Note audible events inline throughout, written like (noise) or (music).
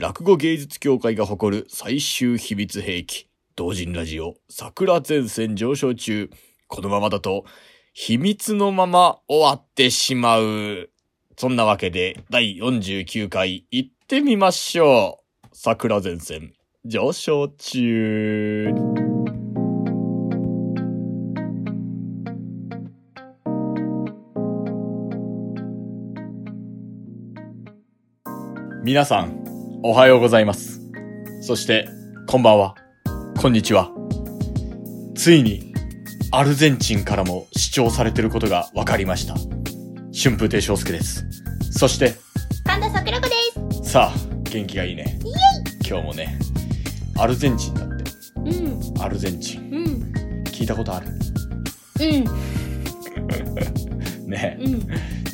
落語芸術協会が誇る最終秘密兵器、同人ラジオ、桜前線上昇中。このままだと、秘密のまま終わってしまう。そんなわけで、第49回行ってみましょう。桜前線上昇中。皆さん、おはようございます。そして、こんばんは。こんにちは。ついに、アルゼンチンからも視聴されてることが分かりました。春風亭昇介です。そして、神田桜子です。さあ、元気がいいね。今日もね、アルゼンチンだって。うん、アルゼンチン。うん、聞いたことある？うん、(laughs) ね、うん、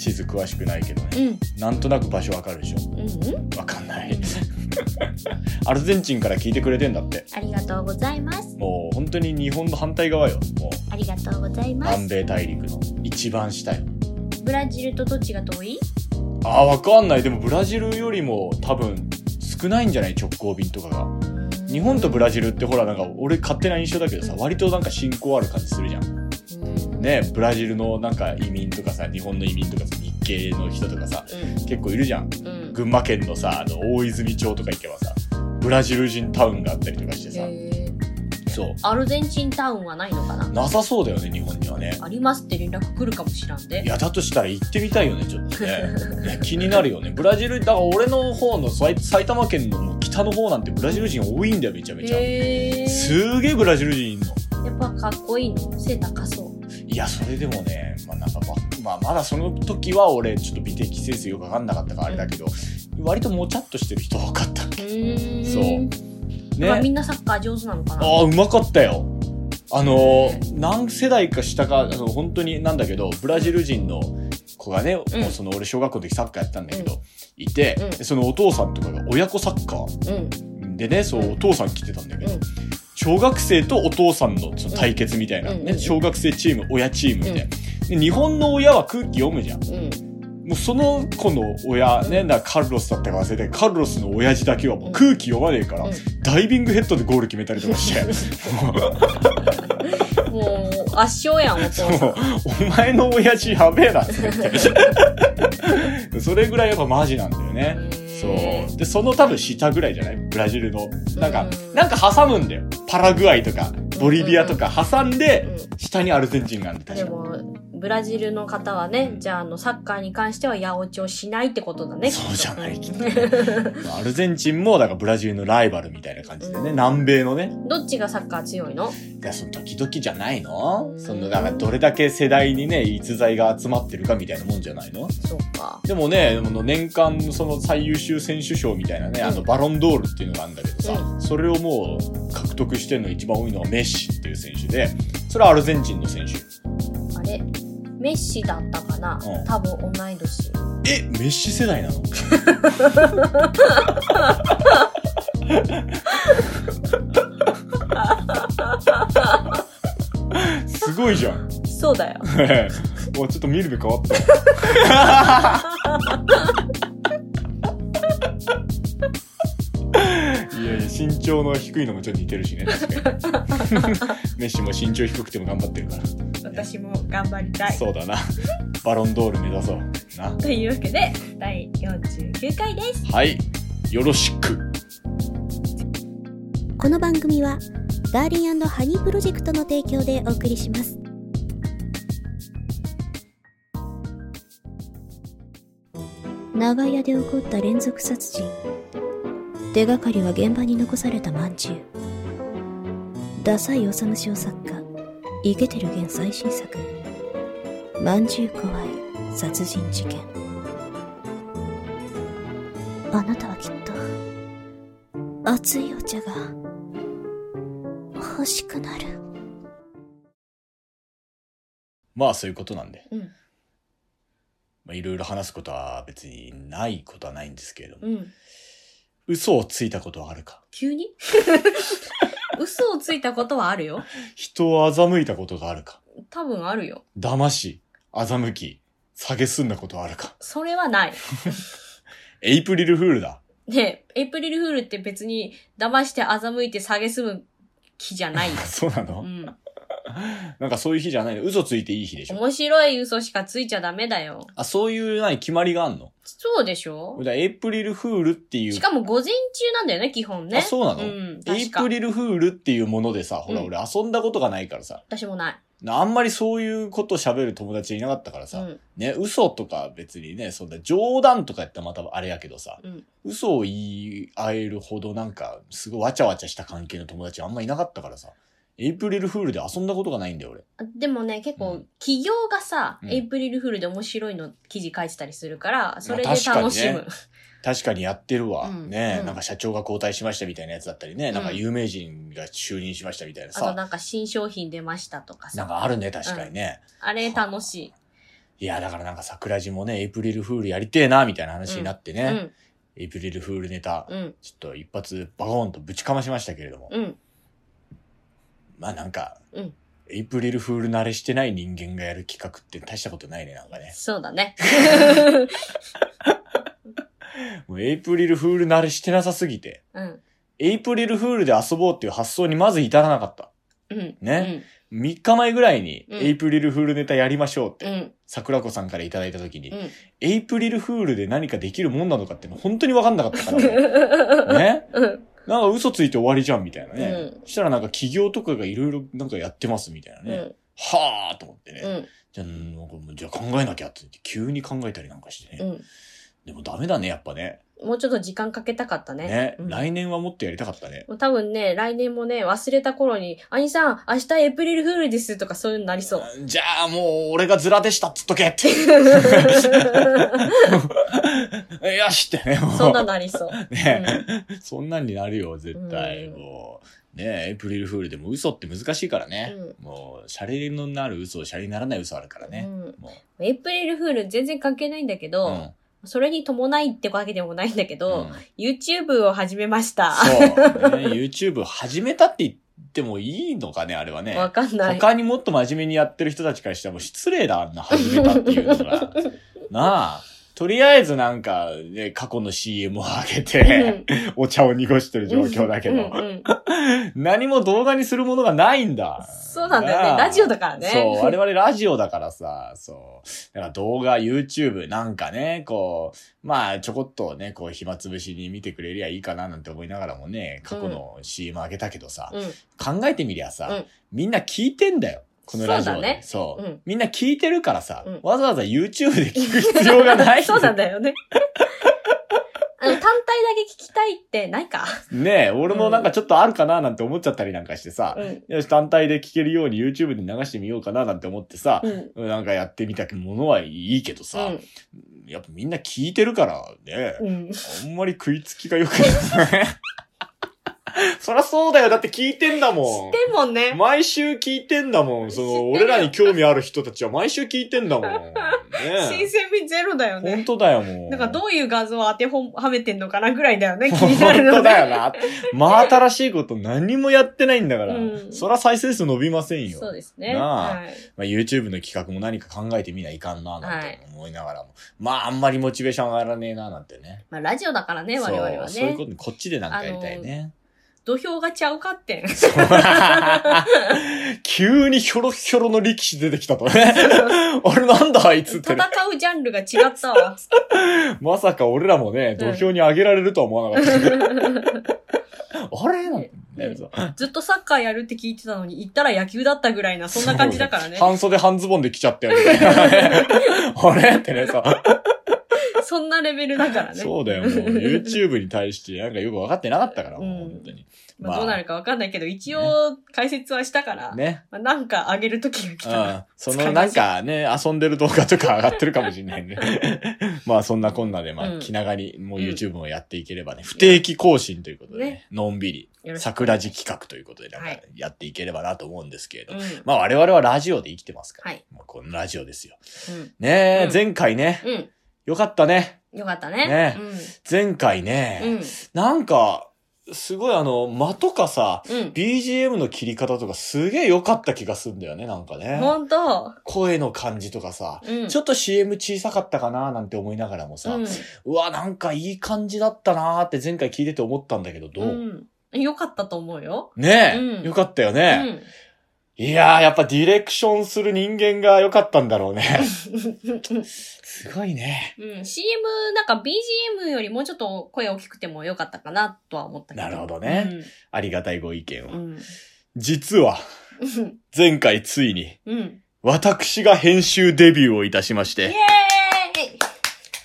地図詳しくないけどね。うん、なんとなく場所わかるでしょうん、わかんない。(laughs) アルゼンチンから聞いてくれてんだって。ありがとうございます。もう本当に日本の反対側よ。もうありがとうございます。南米大陸の一番下よ。ブラジルとどっちが遠い？あー、わかんない。でもブラジルよりも多分少ないんじゃない？直行便とかが。日本とブラジルってほらなんか俺勝手な印象だけどさ、割となんか信仰ある感じするじゃん。うん、ねブラジルのなんか移民とかさ、日本の移民とかさ、日系の人とかさ、結構いるじゃん。うん、うん。群馬県のさ、あの、大泉町とか行けばさ、ブラジル人タウンがあったりとかしてさ、そう。アルゼンチンタウンはないのかな？なさそうだよね、日本にはね。ありますって連絡来るかもしらんでい。や、だとしたら行ってみたいよね、ちょっとね。ね気になるよね。ブラジル、だから俺の方の埼埼玉県の北の方なんてブラジル人多いんだよ、めちゃめちゃ。すげえブラジル人いんの。やっぱかっこいいの？背高そう。いや、それでもね、まあなんかま、まあまだその時は俺、ちょっと美的センスよくわかんなかったからあれだけど、割ともちゃっとしてる人多かった。そうやっぱみね。んなサッカー上手なのかなああ、うまかったよ。あの何世代か下か、あの本当になんだけど、ブラジル人の子がね、もうその俺小学校の時サッカーやってたんだけど、いて、そのお父さんとかが親子サッカーうん、でね、そうお父さん来てたんだけど、うん。小学生とお父さんのその対決みたいな、ね、小学生チーム、親チームみたいな。で日本の親は空気読むじゃん。うん。もうその子の親ね、だカルロスだったか忘れて、カルロスの親父だけはもう空気読まねえから、うんダイビングヘッドでゴール決めたりとかして、もう、圧勝やん、お父さん。お前の親父やべえなって。(laughs) それぐらいやっぱマジなんだよね。そう。で、その多分下ぐらいじゃない？ブラジルの。なんかう、んなんか挟むんだよ。パラグアイとか、ボリビアとか挟んで、うん下にアルゼンチンがあるんだでも、ブラジルの方はね、じゃあ、あの、サッカーに関しては八百長しないってことだね。そうじゃないきっとね。アルゼンチンも、だからブラジルのライバルみたいな感じでね、南米のね。どっちがサッカー強いの？いや、その時々じゃないの？うんその、だからどれだけ世代にね、逸材が集まってるかみたいなもんじゃないの？そうか。でもね、年間その最優秀選手賞みたいなね、うんあのバロンドールっていうのがあるんだけどさ、うそれをもう獲得してるの一番多いのがメッシっていう選手で、それはアルゼンチンの選手。メッシだったかな、うん多分同い年。え、メッシ世代なの？すごいじゃん。そうだよ。(laughs) もうちょっと見る目変わった。(laughs) いやいや、身長の低いのもちょっと似てるしね、確かに。(laughs) メッシも身長低くても頑張ってるから。私も頑張りたい。そうだな。バロンドール目指そう。な。というわけで、第49回です。はい。よろしく。この番組はダーリンハニープロジェクトの提供でお送りします長屋で起こった連続殺人手がかりは現場に残されたまんじゅうダサい治賞作家イケてる現最新作まんじゅう怖い殺人事件あなたはきっと熱いお茶が欲しくなるまあそういうことなんで。うん。まあいろいろ話すことは別にないことはないんですけれども。うん。嘘をついたことはあるか急に？(laughs) 嘘をついたことはあるよ。人を欺いたことがあるか多分あるよ。騙し、欺き、下げすんだことはあるかそれはない。エイプリルフールだ。ねエイプリルフールって別に騙して欺いて下げすむ日じゃないよ。(laughs) そうなの、うん。(laughs) なんかそういう日じゃないの嘘ついていい日でしょ面白い嘘しかついちゃダメだよ。あ、そういう何決まりがあんの？そうでしょだエイプリルフールっていう。しかも午前中なんだよね、基本ね。あ、そうなの、うん。エイプリルフールっていうものでさ、ほら、うん俺遊んだことがないからさ、私もない。あんまりそういうこと喋る友達いなかったからさ、うん。ね、嘘とか別にね、そんな冗談とかやったらまたあれやけどさ、うん。嘘を言い合えるほどなんか、すごいわちゃわちゃした関係の友達あんまいなかったからさ、エイプリルフールで遊んだことがないんだよ、俺。あでもね、結構うん、企業がさ、うんエイプリルフールで面白いの記事書いてたりするから、それで楽しむ。確かにやってるわ。うんね、うんなんか社長が交代しましたみたいなやつだったりね、んなんか有名人が就任しましたみたいなあとさ、なんか新商品出ましたとかさ。なんかあるね、確かにね。あれ楽しい。いや、だからなんか桜地もね、エイプリルフールやりてえな、みたいな話になってね、うん。エイプリルフールネタ、うん。ちょっと一発バコーンとぶちかましましたけれども、うん。まあなんか、うんエイプリルフール慣れしてない人間がやる企画って大したことないね、なんかね。そうだね。(laughs) もうエイプリルフール慣れしてなさすぎて、うん。エイプリルフールで遊ぼうっていう発想にまず至らなかった。うん。ね3日前ぐらいに、うんエイプリルフールネタやりましょうって、うん。うん。桜子さんからいただいた時に、うん。エイプリルフールで何かできるもんなのかっていうの本当に分かんなかったから、(laughs) ね。うん。なんか嘘ついて終わりじゃんみたいなね。うんそしたらなんか企業とかがいろいろなんかやってますみたいなね。うん。はぁーと思ってね。うん。じゃあ、なんかじゃあ考えなきゃって言って急に考えたりなんかしてね。うん。でもダメだね、やっぱね。もうちょっと時間かけたかったね。ね。うん来年はもっとやりたかったね。多分ね、来年もね、忘れた頃に、兄さん、明日エイプリルフールですとかそういうのなりそう。じゃあもう俺がズラでしたっつっとけって。(laughs) よしってね、もう。そんななりそう。(laughs) ね、そんなんになるよ、絶対。うんもう。ねエイプリルフールでも嘘って難しいからね。うもう、シャレのなる嘘、シャレにならない嘘あるからね。うんもエイプリルフール全然関係ないんだけう。ど、うん。それに伴いってわけでもないんだけど、うん YouTube を始めました。そう、ね。YouTube 始めたって言ってもいいのかね、あれはね。わかんない。他にもっと真面目にやってる人たちからしたらもう失礼だ、あんな始めたっていうのが。なあ。とりあえずなんか、ね、過去の CM を上げて、お茶を濁してる状況だけど、何も動画にするものがないんだ。そうなんだよねラジオだからねそう、我々ラジオだからさ、そう。だから動画、YouTube なんかね、こう、まあちょこっとね、こう暇つぶしに見てくれりゃいいかななんて思いながらもね、過去の CM 上げたけどさ、うん。考えてみりゃさ、うんみんな聞いてんだよ。このラジオで。そうだねそううんみんな聞いてるからさ、うんわざわざ YouTube で聞く必要がない。(laughs) そうなんだよね。(laughs) あの、単体だけ聞きたいってないか？ねえ、俺もなんかちょっとあるかななんて思っちゃったりなんかしてさ、うん。よし、単体で聞けるように YouTube で流してみようかななんて思ってさ、うん。なんかやってみたものはいいけどさ、うん。やっぱみんな聞いてるからね、うん。あんまり食いつきが良くない。(laughs) そりゃそうだよ。だって聞いてんだもん。でもね、毎週聞いてんだもん。その、俺らに興味ある人たちは毎週聞いてんだもん。ね新鮮味ゼロだよね。本当だよ、もう。なんかどういう画像を当てはめてんのかなぐらいだよね、(laughs) 気になる本当。だよな。真新しいこと何もやってないんだから。うんそら再生数伸びませんよ。そうですね。なあはい。まあ、YouTube の企画も何か考えてみないかんな、なんて思いながらも。まあ、あんまりモチベーション上がらねえな、なんてね。まあ、ラジオだからね、我々はね。そうそういうことにこっちでなんかやりたいね。土俵がちゃうかってん。(laughs) 急にひょろひょろの力士出てきたとね。(laughs) あれなんだあいつって戦ね。うジャンルが違ったわ。(laughs) まさか俺らもね、土俵に上げられるとは思わなかった。あれ？なんてねずっとサッカーやるって聞いてたのに、行ったら野球だったぐらいな、そんな感じだからね。半袖半ズボンで来ちゃったよ。あれ？ってね、さ。そんなレベルだからね。そうだよ、もう YouTube に対してなんかよく分かってなかったから、(laughs) もううん本当に。まあ、どうなるかわかんないけど、一応解説はしたから、ね。まあ、なんか上げる時が来うたらん。そのなんかね、遊んでる動画とか上がってるかもしれないんで。(laughs) まあそんなこんなで、まあうん気長にもううん YouTube もやっていければね、不定期更新ということでねね、のんびり、桜地企画ということでなんかはいやっていければなと思うんですけれどうん。。まあ我々はラジオで生きてますから。はい。まあこのラジオですよ。うん。ねえ、うん前回ね、うん。よかったね。よかったね。ね前回うん。うね、ん。なんか、すごいあの、間とかさ、うん。BGM の切り方とかすげえ良かった気がするんだよね、なんかね。ほんと。声の感じとかさ、うん。ちょっと CM 小さかったかななんて思いながらもさ、う。うんわ、なんかいい感じだったなーって前回聞いてて思ったんだけど、どう、うん。よかったと思うよ。ねえ、うんよかったようね、ん。いやー、やっぱディレクションする人間が良かったんだろうね。(laughs) すごいね。うん、CM、なんか BGM よりもうちょっと声大きくてもよかったかなとは思ったけど。なるほどねありがたいご意見を。うん。うん。実は、(laughs) 前回ついに、うん。私が編集デビューをいたしましイェーて。イ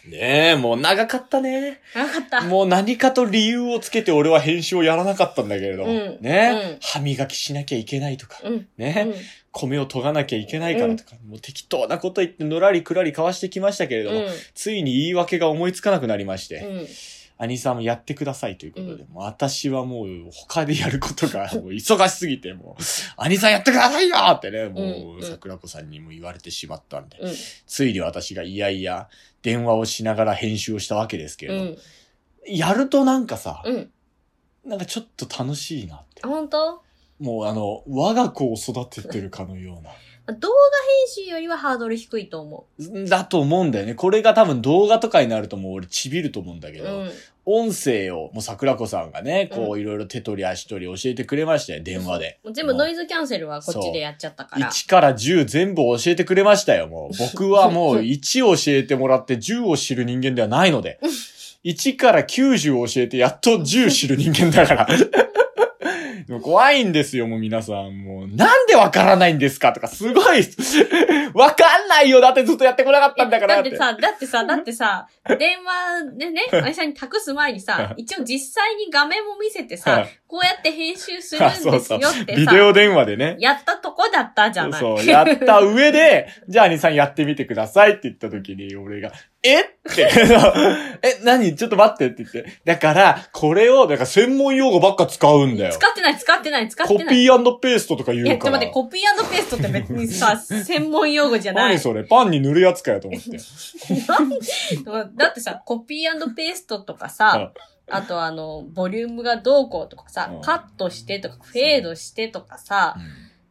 ねえ、もう長かったね。なかった。もう何かと理由をつけて俺は編集をやらなかったんだけれど。うんね、うん歯磨きしなきゃいけないとか。うん。ね、うん米を研がなきゃいけないからとか、もう適当なこと言ってのらりくらり交わしてきましたけれども、ついに言い訳が思いつかなくなりまして、うん。兄さんもやってくださいということで、もう私はもう他でやることが (laughs) もう忙しすぎて、もう、兄さんやってくださいよってね、もうんう桜子さんにも言われてしまったんで、うん。ついに私がいやいや電話をしながら編集をしたわけですけれど、うん。やるとなんかさ、うん。なんかちょっと楽しいなって。本当？もうあの、我が子を育ててるかのような。動画編集よりはハードル低いと思だと思うんだよね。これが多分動画とかになるともう俺ちびると思うんだけう。ど、うん。音声を、もう桜子さんがね、こうういろいろ手取り足取り教えてくれましたよ、電話で。もう全部ノイズキャンセルはこっちでやっちゃったから。1から10全部教えてくれましたよ、もう。(laughs) 僕はもう1を教えてもらって10を知る人間ではないので。(laughs) 1から90を教えてやっと10知る人間だから。でも怖いんですよ、もう皆さん。もう、なんでわからないんですか？とか、すごい、(laughs) わかんないよ。だってずっとやってこなかったんだからだってさ、だってさ、だってさ、電話でね、(laughs) 会社に託す前にさ、一応実際に画面も見せてさ、こうやって編集するんあですそうそうよってビデさ、オ電話でね。やったとこだったじゃない。そう、やった上で、(laughs) じゃあ兄さんやってみてくださいって言った時に、俺が、え？って、(laughs) え、何？ちょっと待ってって言って。だから、これを、だから専門用語ばっか使うんだよ。使ってない、使ってない、使ってコない。ピーペーストとか言いや、うから。ちょっと待って、コピーペーストって別にさ、専門用語じゃない。何それ？パンに塗るやつかよと思って。(laughs) だってさ、コピーペーストとかさ、あとあの、ボリュームがどうこうとかさうん、カットしてとか、フェードしてとかさ、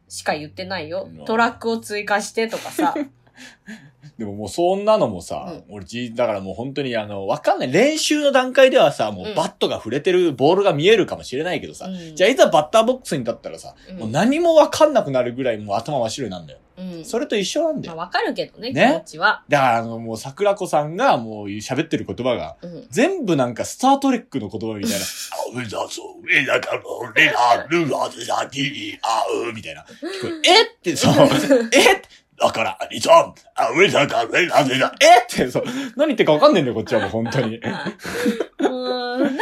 しか言ってないようん。トラックを追加してとかさ。(laughs) (laughs) でももうそんなのもさ、俺じ、だからもう本当にあの、わかんない。練習の段階ではさ、もうバットが触れてるボールが見えるかもしれないけどさ、うんじゃあいざバッターボックスに立ったらさ、うんもう何もわかんなくなるぐらいもう頭真っ白になるんだよ。うん。それと一緒なんだよ。まあわかるけどね、気ね持ちは。だからあの、もう桜子さんがもう喋ってる言葉が、うん。全部なんかスタートレックの言葉みたいな。(laughs) あ、うだそう、えだから、レラ、ルラ、ザ、ティ、あう、みたいな。聞こえ、え？って、そう、え？だから、兄さん、あ、上だから、レラ、レラ、えって、そう、何言ってるかわかんないんだよ、こっちはもう本当に。(laughs) なぜ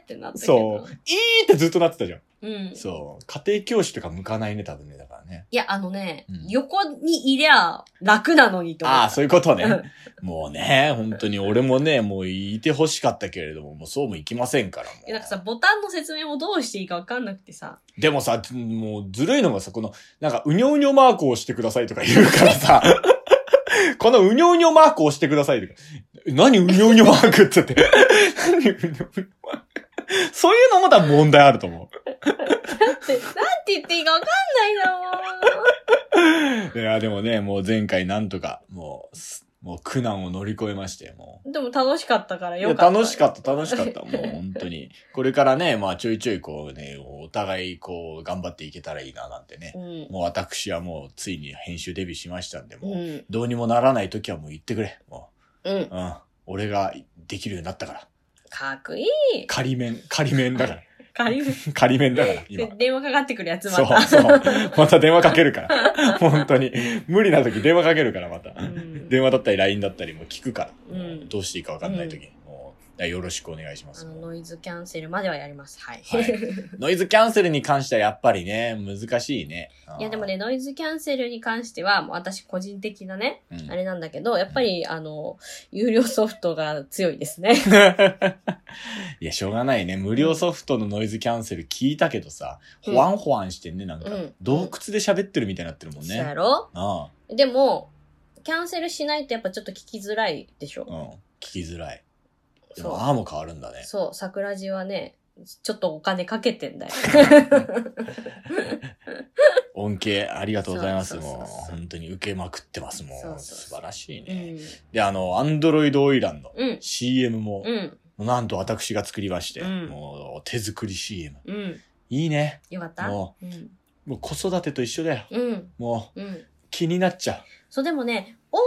ってなったけど。そう、いいってずっとなってたじゃん。うん。そう、家庭教師とか向かないね、多分ね、だからね。いや、あのね、うん横にいりゃ楽なのにと。ああ、そういうことねうん。もうね、本当に俺もね、もういて欲しかったけれども、もうそうもいきませんから、もういやなんかさ、ボタンの説明もどうしていいかわかんなくてさ。でもさ、もうずるいのがさ、この、なんか、うにょうにょマークを押してくださいとか言うからさ、(laughs) このうにょうにょマークを押してくださいとか、え何うにょうにょマークって言って、何うにょうにょマークそういうのも多分問題あると思だって、なんて言っていいかわかんないんだう。いや、でもね、もう前回なんとか、もうす、もう苦難を乗り越えまして、もう。もん。でも楽しかったからよかった。楽しかった、楽しかった。もう本当に。これからね、まあちょいちょいこうね、お互いこう頑張っていけたらいいななんてね。うん。もう私はもうついに編集デビューしましたんで、もう、うん。どうにもならない時はもう言ってくれ。もうん。う、うん。俺ができるようになったから。かっこいい。仮面、仮面だから。仮に (laughs) 仮面だから、今で。電話かかってくるやつまそう、た。そう。また電話かけるから。(laughs) 本当に。無理な時電話かけるから、また。ん電話だったり LINE だったりも聞くから。うんどうしていいかわかんない時に。よろしくお願いします。あの、ノイズキャンセルまではやります。はい。はい (laughs) ノイズキャンセルに関してはやっぱりね、難しいね。いやでもね、ノイズキャンセルに関しては、もう私個人的なね、うん、あれなんだけど、やっぱり、あの、有料ソフトが強いですね。(laughs) いや、しょうがないね。無料ソフトのノイズキャンセル聞いたけどさ、うんほわんほわんしてんね、なんかうん。洞窟で喋ってるみたいになってるもんそうやね。ろあでも、キャンセルしないとやっぱちょっと聞きづらいでしょ？あ、うん。聞きづらい。でそうも、ああも変わるんだね。そう、桜地はね、ちょっとお金かけてんだよ。恩恵ありがとうございます。もう、本当に受けまくってます。もう、そうそうそう素晴らしいうね。ん。で、あの、アンドロイドオイランのうん。CM も、うん。なんと私が作りまして、うんもう、手作り CM。うん。いいね。よかった？もうん。もう子育てと一緒だよ。うん。もう、うん。気になっちゃそう、でもね、音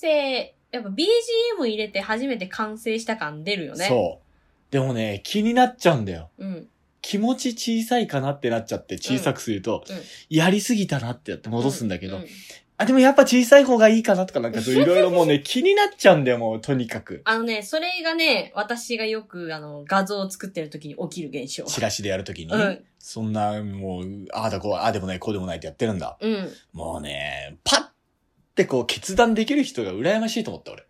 声、やっぱ BGM 入れて初めて完成した感出るよう。ね。そう。でもね、気になっちゃうんだよ。う。うん。気持ち小さいかなってなっちゃって小さくすると、うんうんやりすぎたなってやって戻すんだけど、うんあ、でもやっぱ小さい方がいいかなとかなんかそういろいろもうね、気になっちゃうんだよ、もうとにかく。あのね、それがね、私がよく、あの、画像を作ってる時に起きる現象。チラシでやるときに、うんそんな、もう、ああだこう、ああでもない、こうでもないってやってるんだ。うん。もうね、パッてこう決断できる人が羨ましいと思った、俺。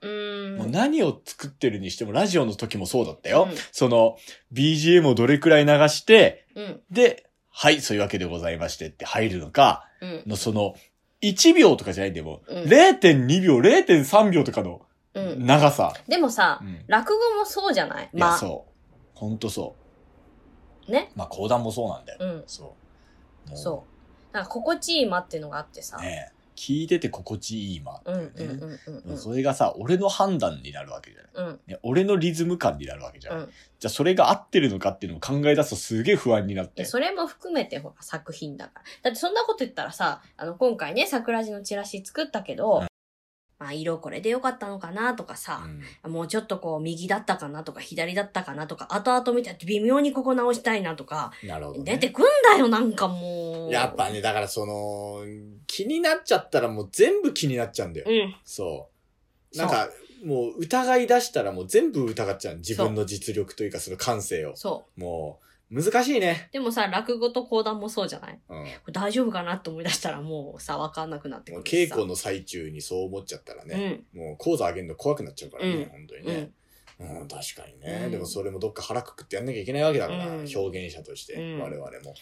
うーん。もう何を作ってるにしても、ラジオの時もそうだったよ。うんその、BGM をどれくらい流して、うん。で、はい、そういうわけでございましてって入るのか、うん。のその、1秒とかじゃないんだよ、もう。うん0.2秒、0.3秒とかのうん。長さ。でもさ、うん落語もそうじゃない？いや、まあ、そう。ほんとそう。ね。まあ、講談もそうなんだよ。うん。そう。もそう。なんか心地いい間っていうのがあってさ。ね聞いてて心地いい間。うんうんうんうんうん。それがさ、俺の判断になるわけじゃない。うん。ね、俺のリズム感になるわけじゃない。うん。じゃあそれが合ってるのかっていうのを考え出すとすげえ不安になって。でそれも含めてほら作品だから。だってそんなこと言ったらさ、あの今回ね、桜地のチラシ作ったけど、うんまあ色これでよかったのかなとかさ、うんもうちょっとこう右だったかなとか左だったかなとか、後々見て微妙にここ直したいなとか、なるほど、ね。出てくんだよなんかもう。やっぱね、だからその、気になっちゃったらもう全部気になっちゃうんだよ。うん。そう。なんか、もう疑い出したらもう全部疑っちゃう。自分の実力というかその感性を。そもう、難しいね。う。でもさ、落語と講談もそうじゃない？うん。これ大丈夫かなって思い出したらもうさ、わかんなくなってくる。稽古の最中にそう思っちゃったらね、うん。もう講座上げるの怖くなっちゃうからね、うん本当にうんね。。うん、確かにね、うんでもそれもどっか腹くくってやんなきゃいけないわけだから、うん表現者として、うん我々も。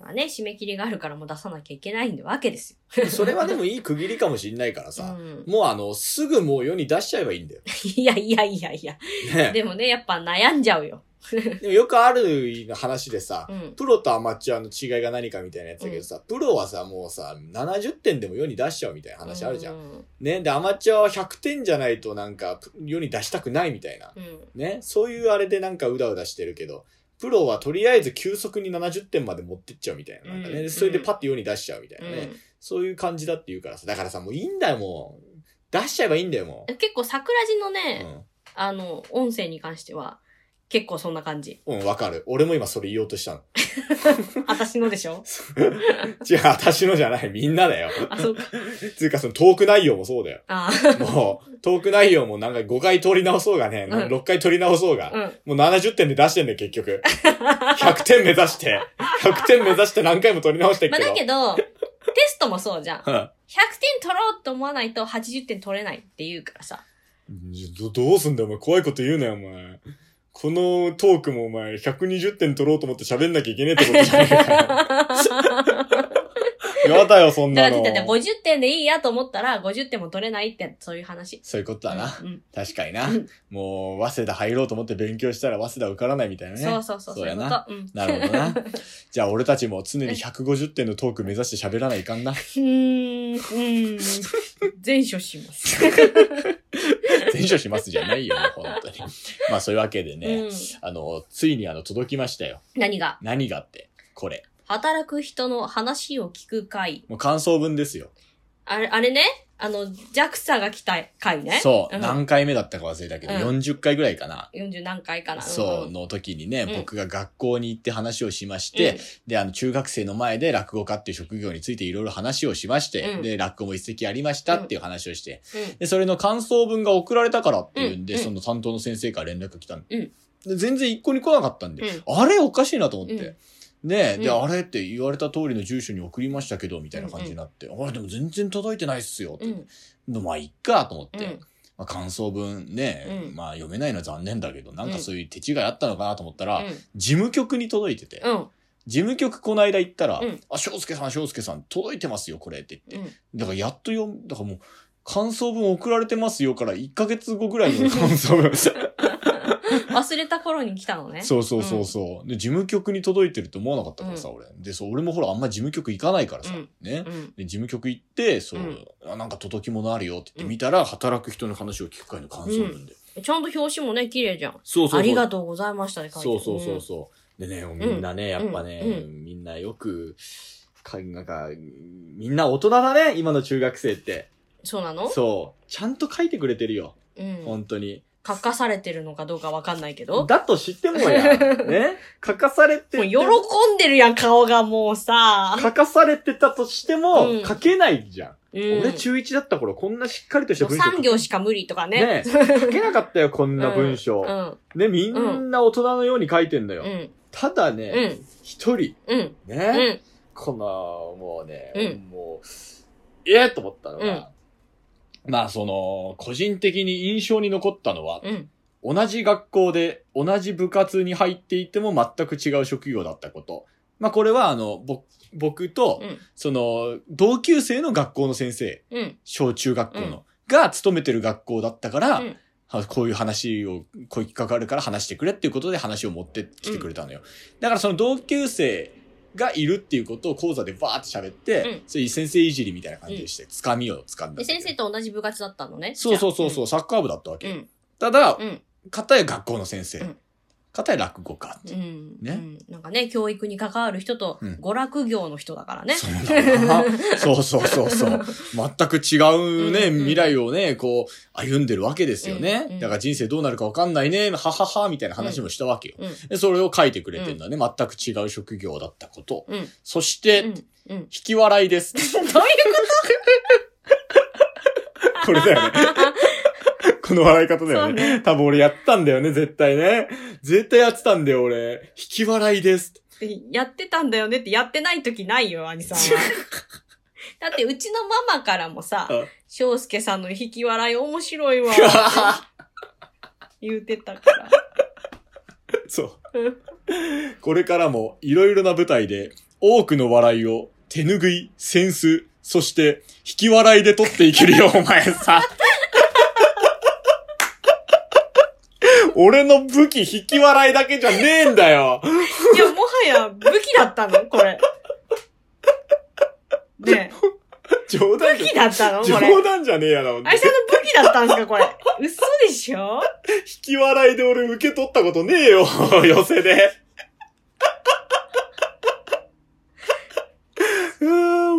まあね、締め切りがあるからもう出さなきゃいけないんでわけですよ。それはでもいい区切りかもしんないからさ、うん。もうあの、すぐもう世に出しちゃえばいいんだよ。(laughs) いやいやいやいや。ね。でもね、やっぱ悩んじゃうよ。でもよくある話でさ、うん。プロとアマチュアの違いが何かみたいなやつだけどさ、プロはさ、もうさ、70点でも世に出しちゃうみたいな話あるじゃん。ん。ね。で、アマチュアは100点じゃないとなんか、世に出したくないみたいな。うん。ね。そういうあれでなんかうだうだしてるけど、プロはとりあえず急速に70点まで持ってっちゃうみたいな。なんかね。うんそれでパッて世に出しちゃうみたいなね。うんそういう感じだって言うからさ。だからさ、もういいんだよ、もう。出しちゃえばいいんだよ、も結構桜地のう。ね、あの、音声に関しては、結構そんな感じ。うん。うん、わかる。俺も今それ言おうとしたの。(laughs) 私のでしょ？(laughs) 違う、私のじゃない。みんなだよ。あ、そうか。(laughs) つうか、そのトーク内容もそうだよ。あもう、トーク内容もなんか5回取り直そうがね、うん6回取り直そうが、うん。もう70点で出してんだよ、結局。100点目指して、100点目指して何回も取り直してるまあけど。だけど、テストもそうじゃん。100うん点取ろうと思わないと80点取れないって言うからさ。どどうすんだよ、お前。怖いこと言うなよ、お前。このトークもお前、120点取ろうと思って喋んなきゃいけねえってことじゃないか。(laughs) (laughs) やだよ、そんなの。らって言ったら50点でいいやと思ったら50点も取れないって、そういう話。そういうことだな。うんうん確かになうん。もう、早稲田入ろうと思って勉強したら早稲田受からないみたいなね。そうそうそう、そうやな。と。うん。なるほどな。(laughs) じゃあ俺たちも常に150点のトーク目指して喋らないかんな。(laughs) うーん、うーん。全処します。全勝しますじゃないよ、本当に。まあそういうわけでね、うん。あの、ついにあの、届きましたよ。何が？何がって、これ。働く人の話を聞く会。もう感想文ですよ。あれ、あれね、あの、JAXA が来た回ね。そう、ん何回目だったか忘れたけど、うん40回ぐらいかな。40何回かな。そう、んの時にね、うん僕が学校に行って話をしまして、で、あの、中学生の前で落語家っていう職業についていろいろ話をしまして、うんで、落語も一席ありましたっていう話をして、うん。うん。で、それの感想文が送られたからっていうんで、うんその担当の先生から連絡来たの。うんで全然一個に来なかったんで、うんあれ？おかしいなと思って。うんで、あれって言われた通りの住所に送りましたけど、みたいな感じになって、あれでも全然届いてないっすよって。うん。でまあ、いっかと思って、うんまあ、感想文ね、うんまあ読めないのは残念だけど、なんかそういう手違いあったのかなと思ったら、うん事務局に届いてて、うん。事務局この間行ったら、うんあ、翔介さん、翔介さん、届いてますよ、これって言って。うん。だからやっと読ん、だからもう、感想文送られてますよから1ヶ月後ぐらいの感想文。(laughs) 忘れた頃に来たのね。そうそうそうそう。で、事務局に届いてると思わなかったからさ、俺。で、そう、俺もほら、あんま事務局行かないからさ、うんねう。ん。で、事務局行って、そう、うんあなんか届き物あるよって言って見たら、働く人の話を聞く会の感想文で。ちゃんと表紙もね、綺麗じゃん。そうそうそう。ありがとうございましたね、書いてそうそうそうそう。でね、みんなね、やっぱね、うみんなよく、か、なんか、みんな大人だね、今の中学生って。そうなの？そう。ちゃんと書いてくれてるよ。うん。本当に。書かされてるのかどうかわかんないけど。だと知ってもや。ね？(laughs) 書かされてもう喜んでるやん、顔がもうさ。書かされてたとしても、うん書けないじゃん。うん俺中1だった頃、こんなしっかりとした文章3行しか無理とかね。ね書けなかったよ、こんな文章。(laughs) うん。ね、みんな大人のように書いてんだよ。うん。ただねうん、一、人、うん。うね、ん。この、もうね、うんもう、ええと思ったのが、まあその、個人的に印象に残ったのは、うん。同じ学校で同じ部活に入っていても全く違う職業だったこと。まあこれはあの、ぼ僕と、うん。その、同級生の学校の先生、うん。小中学校の、うんが勤めてる学校だったから、うんはこういう話を、こういう企画あるから話してくれっていうことで話を持ってきてくれたのよ。だからその同級生がいるっていうことを講座でバーって喋って、うんそういう先生いじりみたいな感じでして、つかみをつかんだ。先生と同じ部活だったのね。そうそうそうそう、じサッカー部だったわけ。ただ、うん。片や学校の先生うん、片や落語家ってうん。ねうん。なんかね、教育に関わる人とうん、娯楽業の人だからね。そうだな。(laughs) そうそうそうそう。全く違うね、うんうん未来をね、こう、歩んでるわけですよね。うんうんだから人生どうなるかわかんないね、ははは、みたいな話もしたわけよ。うん。でそれを書いてくれてんだね。全く違う職業だったこと。うん。そして、うん。引うん。き笑いです。(laughs) どういう (laughs) これだよね。この笑い方だよね。多分俺やったんだよね、絶対ね。絶対やってたんだよ、俺。引き笑いです。やってたんだよねってやってない時ないよ、兄さんは。(laughs) だってうちのママからもさあ、翔介さんの引き笑い面白いわ。言うてたから。(laughs) そう。うんこれからもいろいろな舞台で多くの笑いを手拭い、センス、そして引き笑いで取っていけるよ、お前さ。(laughs) 俺の武器引き笑いだけじゃねえんだよ。いや、もはや武器だったの？これ。ね冗談武器だったの？ゃ、これ。冗談じゃねえやろ。あいさんの武器だったんですか？これ。嘘でしょ？引き笑いで俺受け取ったことねえよ、寄せで。あ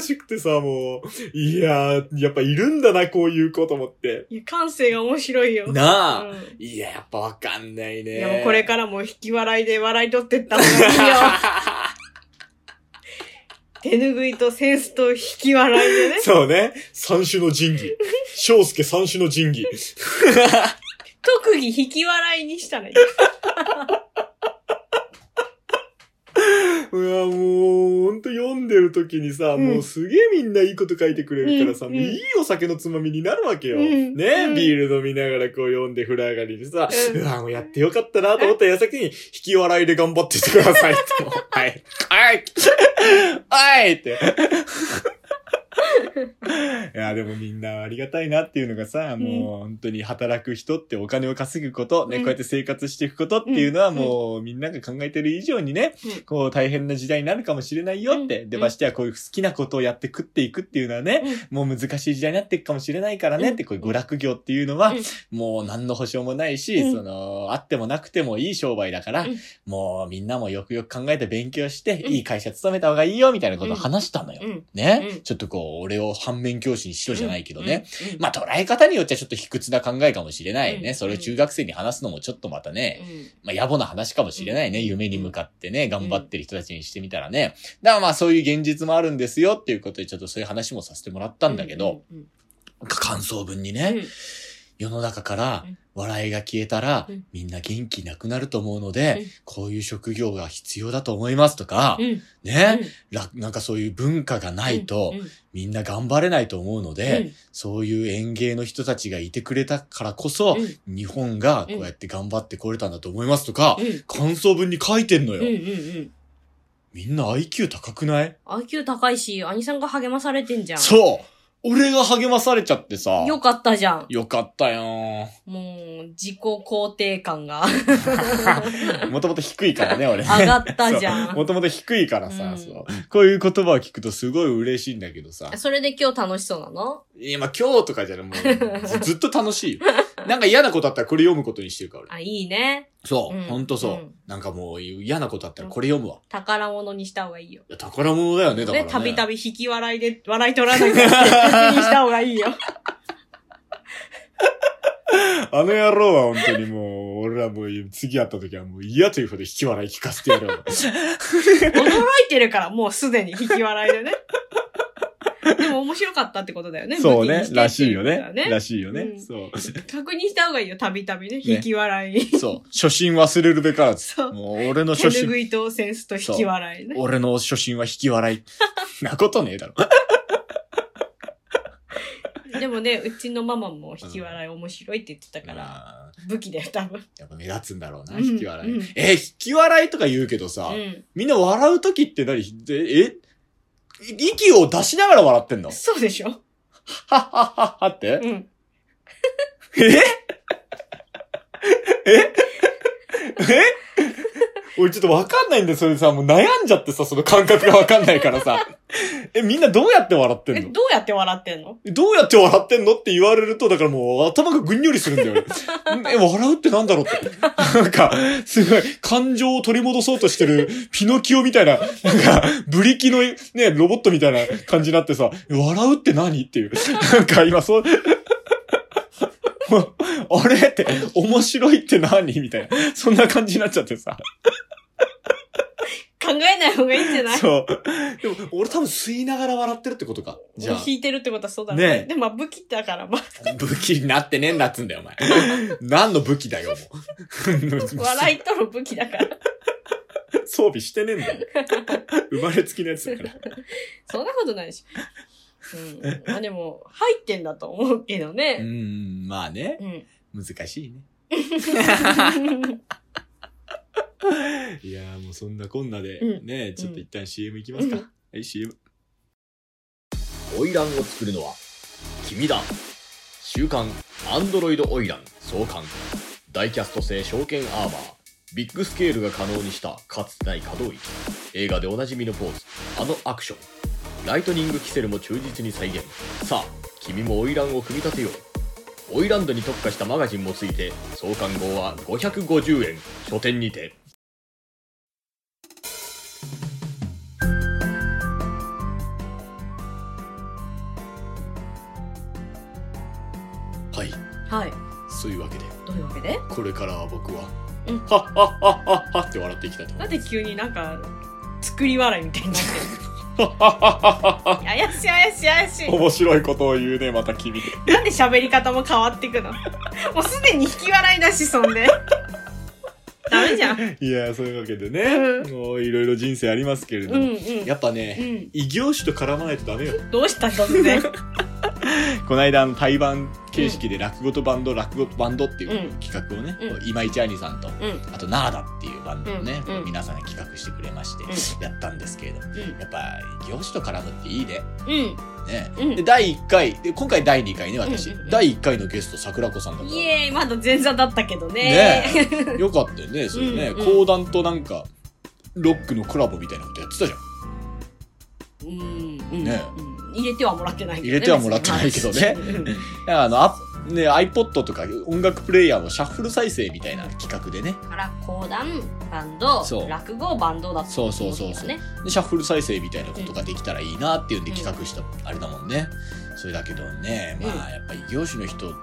しくてさ、もう。いやー、やっぱいるんだな、こういう子と思って。いや、感性が面白いよ。なあ。うんいや、やっぱわかんないね。いや、もうこれからも引き笑いで笑い取ってった方がいいよ。(laughs) 手拭いとセンスと引き笑いでね。そうね。三種の神器。翔介三種の神器。(laughs) 特技引き笑いにしたね。いや、もう、ほんと読んでる時にさ、うんもうすげえみんないいこと書いてくれるからさ、うんもういいお酒のつまみになるわけよ。うんね、うんビール飲みながらこう読んで風呂上がりにさ、ううんわ、もうやってよかったなと思った矢先に、引き笑いで頑張ってってくださいって。(laughs) はい。はい。はいって。(laughs) いや、でもみんなありがたいなっていうのがさ、もう本当に働く人ってお金を稼ぐこと、ね、うん。こうやって生活していくことっていうのはうん。もうみんなが考えてる以上にね、うん。こう大変な時代になるかもしれないよって。うん。で、ましてやこういう好きなことをやって食っていくっていうのはね、もう難しい時代になっていくかもしれないからねうん。って、こういう娯楽業っていうのはうん、もう何の保証もないし、うん。その、あってもなくてもいい商売だから、うん。もうみんなもよくよく考えて勉強して、うん。いい会社勤めた方がいいよみたいなことを話したのよ。うん。ね、うん。ちょっとこう、俺を反面教師にしろじゃないけどね。まあ捉え方によってはちょっと卑屈な考えかもしれないね。うんそれを中学生に話すのもちょっとまたね、うんまあ野暮な話かもしれないね。うん夢に向かってね、頑張ってる人たちにしてみたらね。だからまあそういう現実もあるんですよっていうことでちょっとそういう話もさせてもらったんだけど、、うん感想文にうんね、世の中からうん笑いが消えたらうん、みんな元気なくなると思うのでうん、こういう職業が必要だと思いますとかう、ん。ね、らなんかそういう文化がないとうん、みんな頑張れないと思うのうでん、そういう園芸の人たちがいてくれたからこそ、うん。日本がこうやって頑張ってこれたんだと思いますとか、うん。感想文に書いてんのよ。うんうんうん。みんな IQ 高くない？IQ 高いし、兄さんが励まされてんじゃん。そう俺が励まされちゃってさ。よかったじゃん。よかったよもう、自己肯定感がー。(laughs) もともと低いからね、俺。上がったじゃんもともと低いからさ、うんそう。こういう言葉を聞くとすごい嬉しいんだけどさ。それで今日楽しそうなの？いや、まあ今日とかじゃない、もうず、ずっと楽しいよ。なんか嫌なことあったらこれ読むことにしてるから俺。あ、いいね。そう、うんほんとそう、うんなんかもう嫌なことあったらこれ読むわ。宝物にした方がいいよ。いや、宝物だよね、だからね、ね。たびたび引き笑いで、笑い取らないけないにした方がいいよ。(laughs) あの野郎は本当にもう、俺らもう次会った時はもう嫌というほど引き笑い聞かせてやるわ。(laughs) 驚いてるから、もうすでに引き笑いでね。でも面白かったってことだよね。そうねらしいよね。らしいよね。うんそう。確認した方がいいよ、たびたびね。引き笑い。そう。初心忘れるべからず。(laughs) そうもう俺の手初心、拭いとセンスと引き笑いね。俺の初心は引き笑い。(laughs) なことねえだろ。(laughs) でもね、うちのママも引き笑い面白いって言ってたから、あ武器だよ、多分。ーやっぱ目立つんだろうな、うん引き笑い。うんえ、引き笑いとか言うけどさ、うん。みんな笑うときって何？でえ？息を出しながら笑ってんの？そうでしょ。はっはっはっはって？うん。え？(laughs) え？(laughs) え？俺ちょっとわかんないんだよ、それさ、もう悩んじゃってさ、その感覚がわかんないからさ。(laughs) え、みんなどうやって笑ってえ、んの？どうやって笑ってんの？どうやって笑ってんのって言われると、だからもう頭がぐんよりするんだよ。(laughs) え、笑うってなんだろうって。なんか、すごい、感情を取り戻そうとしてる、ピノキオみたいな、なんか、ブリキのね、ロボットみたいな感じになってさ、笑うって何？っていう。なんか今そう、(laughs) あれって、面白いって何みたいな。そんな感じになっちゃってさ。考えない方がいいんじゃない？そう。でも、俺多分吸いながら笑ってるってことか。じゃあ。引いてるってことはそうだねね。でもまあ武器だから、まあ、武器になってねえんだっつんだよ、お前。(laughs) 何の武器だよ、もう。(laughs) 笑いとの武器だから。装備してねえんだよ。生まれつきのやつだから。そんなことないし。うん。まあでも、入ってんだと思うけどうね。ん、まあね。うん。難しいね。(laughs) いやーもうそんなこんなで、うんね、ちょっと一旦 CM いきますか。うんはい、CM。花魁を作るのは、君だ。週刊アンドロイド花魁創刊。ダイキャスト製証券アーマー。ビッグスケールが可能にしたかつてない可動域。映画でおなじみのポーズ。あのアクション。ライトニングキセルも忠実に再現。さあ、君も花魁を組み立てよう。オイランドに特化したマガジンもついて創刊号は550円書店にてはいはい。そういうわけでどういうわけで？これからは僕は、うんはっはっはっはっはって笑っていきたいと思ないんで急になんか、作り笑いみたいになってる。怪しい怪しい怪しい。面白いことを言うねまた君なんで喋り方も変わっていくの？もうすでに引き笑いだし、そんで。ダメじゃん。うんいやそういうわけでね、うもういろいろ人生ありますけれども、うん。やっぱね、うん。異業種と絡まないとダメよどうした突然。(laughs) この間あの対バン形式で落語とバンド、落語とバンドっていううん企画をね、うん今市兄さんと、うん。あとナーダっていうバンドをね、皆さんが企画してくれまして、うやったんですけれどうん。やっぱ業種と絡むっていいね。うん。ね。うんで、第1回、で、今回第2回ね、私。第1回のゲスト、桜子さんだったイエーイ、まだ前座だったけどね。ねよかったよね、それね。講談となんか、ロックのコラボみたいなことやってたじゃん。うん。うん。ねうん入れてはもらってないけどね。入れてはもらってないけどね (laughs) あの、あね、iPod とか音楽プレイヤーのシャッフル再生みたいな企画でね。だから、講談、バンドそう、落語、バンドだったそうそうそうそうね。で、シャッフル再生みたいなことができたらいいなっていうんで企画した、あれだもんね。それだけどね、まあ、やっぱり異業種の人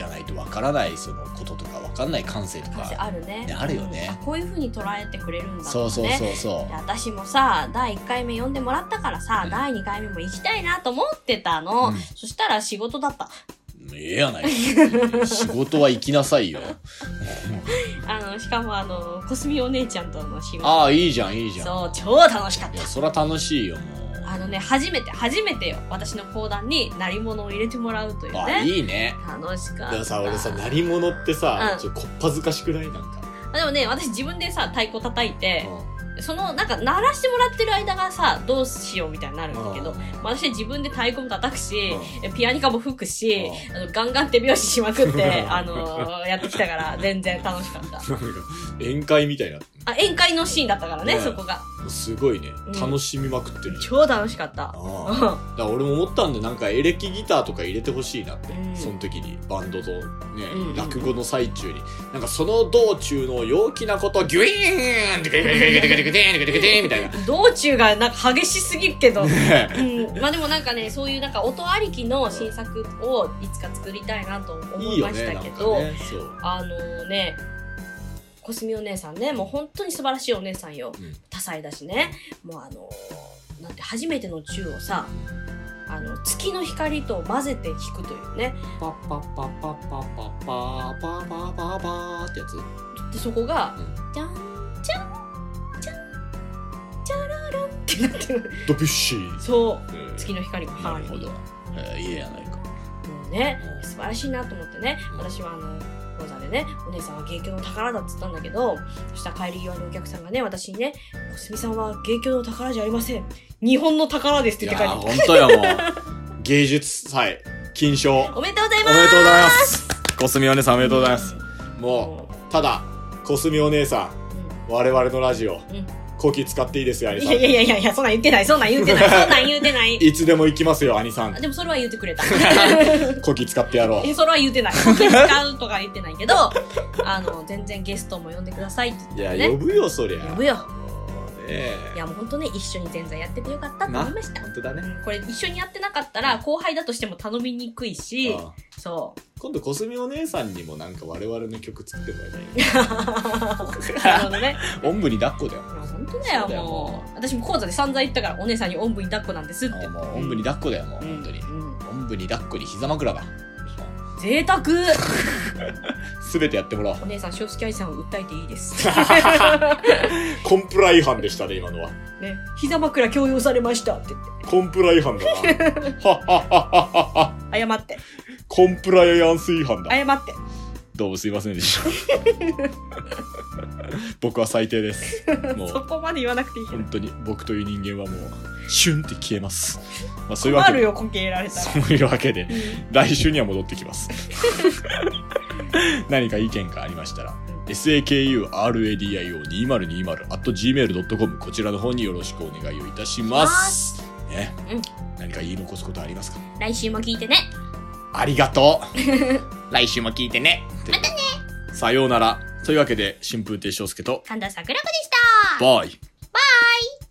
じゃないとわからない、そのこととかわかんない感性とか。あるねねあるよねあこういう風に捉えてくれるんだそうそううそうそで私もさ第1回目呼んでもらったからさ、うん第2回目も行きたいなと思ってたの、うんそしたら仕事だったう。ええやない。仕事は行きなさいよ。(laughs) あのしかもあのコスミお姉ちゃんとの仕事ああ、いいじゃん、いいじゃん。そう超楽しかっいや、たそら楽しいよ、もう。あのね初めて初めてよ。私の講談に鳴り物を入れてもらうというあ、ねいいね。楽しかった。でもさ、俺さ、鳴り物ってさう、ん。ちょっとこっぱずかしくない？なんか。あでもね私自分でさ太鼓叩いてその、なんか、鳴らしてもらってる間がさ、どうしようみたいになるんだけど、私は自分で太鼓も叩くし、ピアニカも吹くし、あのガンガン手拍子しまくって、(laughs) あのーやってきたから、全然楽しかった。なんか、宴会みたいな。あ、宴会のシーンだったからね、ねそこが。すごいねうん。楽しみまくってる。超楽しかった。ああ。だ俺も思ったんで、なんかエレキギターとか入れてほしいなって、うんその時に、バンドとね、うん落語の最中に、なんかその道中の陽気なこと、ギュイーンみたいな。道中がなんか激しすぎるけど、ねうん、まあでもなんかね、そういうなんか音ありきの新作をいつか作りたいなと思いましたけど、ね。そう。あのね、コスミお姉さんね、もう本当に素晴らしいお姉さんよ。うん多彩だしね。もうあの、なんて初めての中をさ、あの、月の光と混ぜて弾くというね。パッパッパッパッパッパッパーパーパーパーパーってやつで、そこが、うんじゃん、じゃん、じゃん、じゃららんってなってる。ドピュッシー。そう。うん月の光がハーモニーなるほど。えー、いいやないか。もうねうん素晴らしいなと思ってねうん私はあの講座でねお姉さんは芸協の宝だっつったんだけどそしたら帰り際にお客さんがね私にね「小杉さんは芸協の宝じゃありません日本の宝です」ってい言って帰ってやー、ほんとよ、もう。芸術祭、金賞。おおめでとうございますめでとうございます。コスミお姉さんおめでとうございます。うんもう、ただ、コスミお姉さん、我々のラジオ、うん後期使っていいですよ、兄いさん。やいやいやいやそんなん言ってないそんなん言ってない (laughs) そんなん言ってないいつでも行きますよ、兄さんあ。でもそれは言ってくれた (laughs) 後期使ってやろう。えそれは言ってない使うとか言ってないけどあの全然ゲストも呼んでくださいっていや、言ってね呼ぶよ、そりゃ。呼ぶよもうねいやもう本当ね一緒に全然やっててよかったと思いました本当だね。うんこれ一緒にやってなかったら後輩だとしても頼みにくいしああそう今度、コスミお姉さんにもなんか我々の曲作ってもらいたいね。(laughs) なるほどね。おんぶに抱っこだよ。本当だよ、だよもう。私も講座で散々言ったから、お姉さんにおんぶに抱っこなんですって。あもう、おんぶに抱っこだよ、もう、うん本当に。うんおんぶに抱っこに膝枕だ。贅沢 (laughs) すべてやってもらおう。お姉さん、正式愛さんを訴えていいです。(laughs) コンプラ違反でしたね、今のは。ね。膝枕強要されましたって言って。コンプラ違反だな。(laughs) はっはっはっはっは。謝って。コンプライアンス違反だ。謝って。どうもすいませんでした。(laughs) 僕は最低です。もそうこまで言わなくていいけど。本当に僕という人間はもう、シュンって消えます。まあそういうわけで、困るよ、こけられたら。そういうわけで、うん来週には戻ってきます。(laughs) 何か意見がありましたら、sakuradio2020.gmail.com こちらの方によろしくお願いをいたします。ね、うん何か言い残すことありますか？来週も聞いてね。ありがとう (laughs) 来週も聞いてね。またね。さようなら。というわけで、春風亭昇介と、神田桜子でした。バイ。バイ